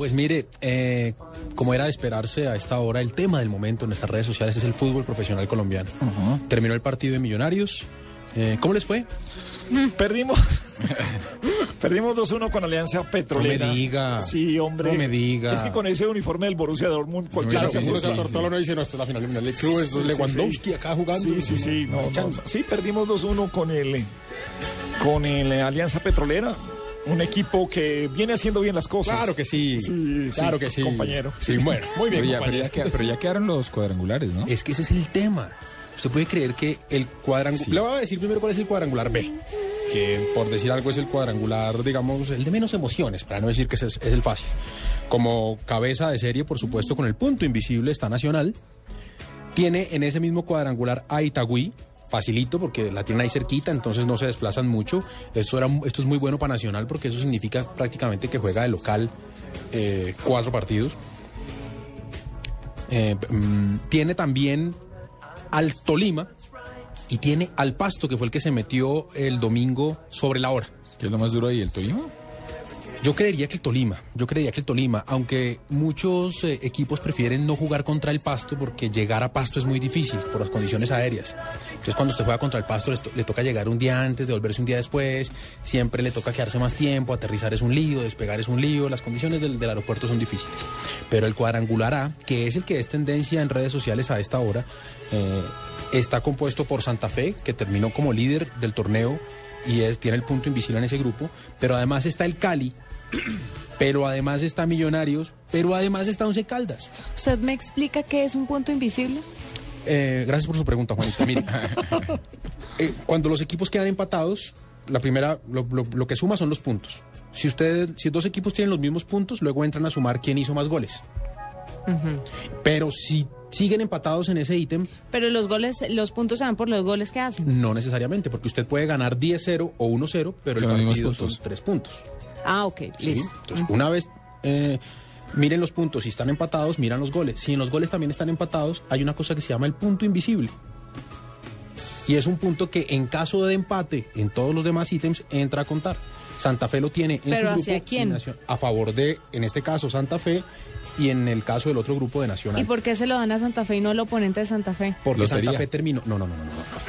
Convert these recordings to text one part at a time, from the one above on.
Pues mire, eh, como era de esperarse a esta hora, el tema del momento en nuestras redes sociales es el fútbol profesional colombiano. Terminó el partido de Millonarios. Eh, ¿Cómo les fue? Perdimos. Perdimos 2-1 con Alianza Petrolera. No me diga. Sí, hombre. No me diga. Es que con ese uniforme del Borussia Dortmund cualquiera Claro, se seguro que a Tortola no dice, no, esta es la final final del club, es Sí, sí, Lewandowski sí. acá jugando. Sí, sí, sí. No, no, sí, perdimos 2-1 con el con el eh, Alianza Petrolera. Un equipo que viene haciendo bien las cosas. Claro que sí. Sí, claro sí, que sí. compañero. Sí, bueno, muy bien, Pero ya, pero, compañero. ya pero ya quedaron los cuadrangulares, ¿no? Es que ese es el tema. Usted puede creer que el cuadrangular... Le voy a decir primero cuál es el cuadrangular B. Que por decir algo es el cuadrangular, digamos, el de menos emociones, para no decir que es, es el fácil. Como cabeza de serie, por supuesto, con el punto invisible está Nacional. Tiene en ese mismo cuadrangular a Itagüí, facilito porque la tienen ahí cerquita, entonces no se desplazan mucho. Esto, era, esto es muy bueno para Nacional porque eso significa prácticamente que juega de local eh, cuatro partidos. Eh, mm, tiene también al Tolima y tiene al Pasto, que fue el que se metió el domingo sobre la hora. ¿Qué es lo más duro ahí? ¿El Tolima? Yo creería que el Tolima, yo creería que el Tolima, aunque muchos eh, equipos prefieren no jugar contra el Pasto porque llegar a Pasto es muy difícil por las condiciones aéreas. Entonces cuando usted juega contra el Pasto to- le toca llegar un día antes, devolverse un día después, siempre le toca quedarse más tiempo, aterrizar es un lío, despegar es un lío, las condiciones del, del aeropuerto son difíciles. Pero el cuadrangular A, que es el que es tendencia en redes sociales a esta hora, eh, está compuesto por Santa Fe, que terminó como líder del torneo y es- tiene el punto invisible en ese grupo, pero además está el Cali, pero además está Millonarios, pero además está Once Caldas. ¿Usted me explica qué es un punto invisible? Eh, gracias por su pregunta, Juanita. Mire, eh, cuando los equipos quedan empatados, la primera, lo, lo- lo que suma son los puntos. Si usted, si dos equipos tienen los mismos puntos, luego entran a sumar quién hizo más goles. Pero si siguen empatados en ese ítem, Pero los goles, los puntos se dan por los goles que hacen. no necesariamente, porque usted puede ganar 10-0 o 1-0, pero Son el partido son tres puntos. Ah, ok, ¿sí? listo. Entonces, una vez eh, miren los puntos, si están empatados, miran los goles. Si en los goles también están empatados, hay una cosa que se llama el punto invisible. Y es un punto que en caso de empate en todos los demás ítems entra a contar. Santa Fe lo tiene en ¿Pero su grupo hacia quién? A favor de, en este caso, Santa Fe y en el caso del otro grupo de Nacional. ¿Y por qué se lo dan a Santa Fe y no al oponente de Santa Fe? Porque Lotería. Santa Fe terminó. No, no, no, no,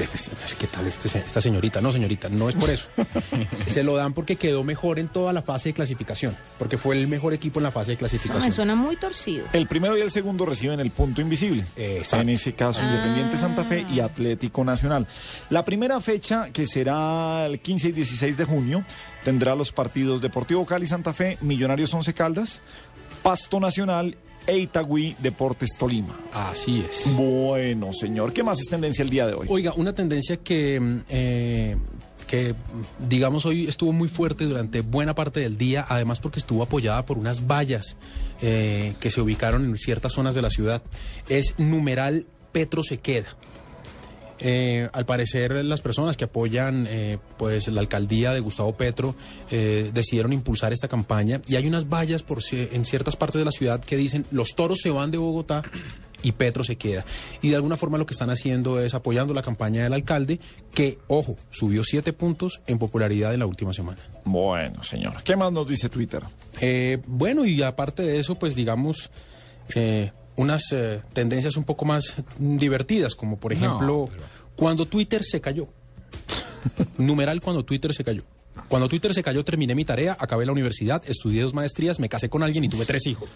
no. no. ¿Qué tal este se- esta señorita? No, señorita, no es por eso. se lo dan porque quedó mejor en toda la fase de clasificación. Porque fue el mejor equipo en la fase de Eso clasificación. me suena muy torcido. El primero y el segundo reciben el punto invisible. Exacto. En ese caso, Independiente Santa Fe y Atlético Nacional. La primera fecha, que será el 15 y 16 de junio, tendrá los partidos Deportivo Cali Santa Fe, Millonarios Once Caldas, Pasto Nacional e Itagüí Deportes Tolima. Así es. Bueno, señor, ¿qué más es tendencia el día de hoy? Oiga, una tendencia que, mm, eh, que mm, digamos hoy estuvo muy fuerte durante buena parte del día, además porque estuvo apoyada por unas vallas eh, que se ubicaron en ciertas zonas de la ciudad, es numeral Petro se queda. Eh, al parecer las personas que apoyan eh, pues la alcaldía de Gustavo Petro eh, decidieron impulsar esta campaña y hay unas vallas por en ciertas partes de la ciudad que dicen los toros se van de Bogotá y Petro se queda. Y de alguna forma lo que están haciendo es apoyando la campaña del alcalde que, ojo, subió siete puntos en popularidad en la última semana. Bueno, señor, ¿qué más nos dice Twitter? Eh, bueno, y aparte de eso, pues digamos, eh, unas eh, tendencias un poco más divertidas, como por ejemplo, cuando Twitter se cayó. Numeral cuando Twitter se cayó. Cuando Twitter se cayó terminé mi tarea, acabé la universidad, estudié dos maestrías, me casé con alguien y tuve tres hijos.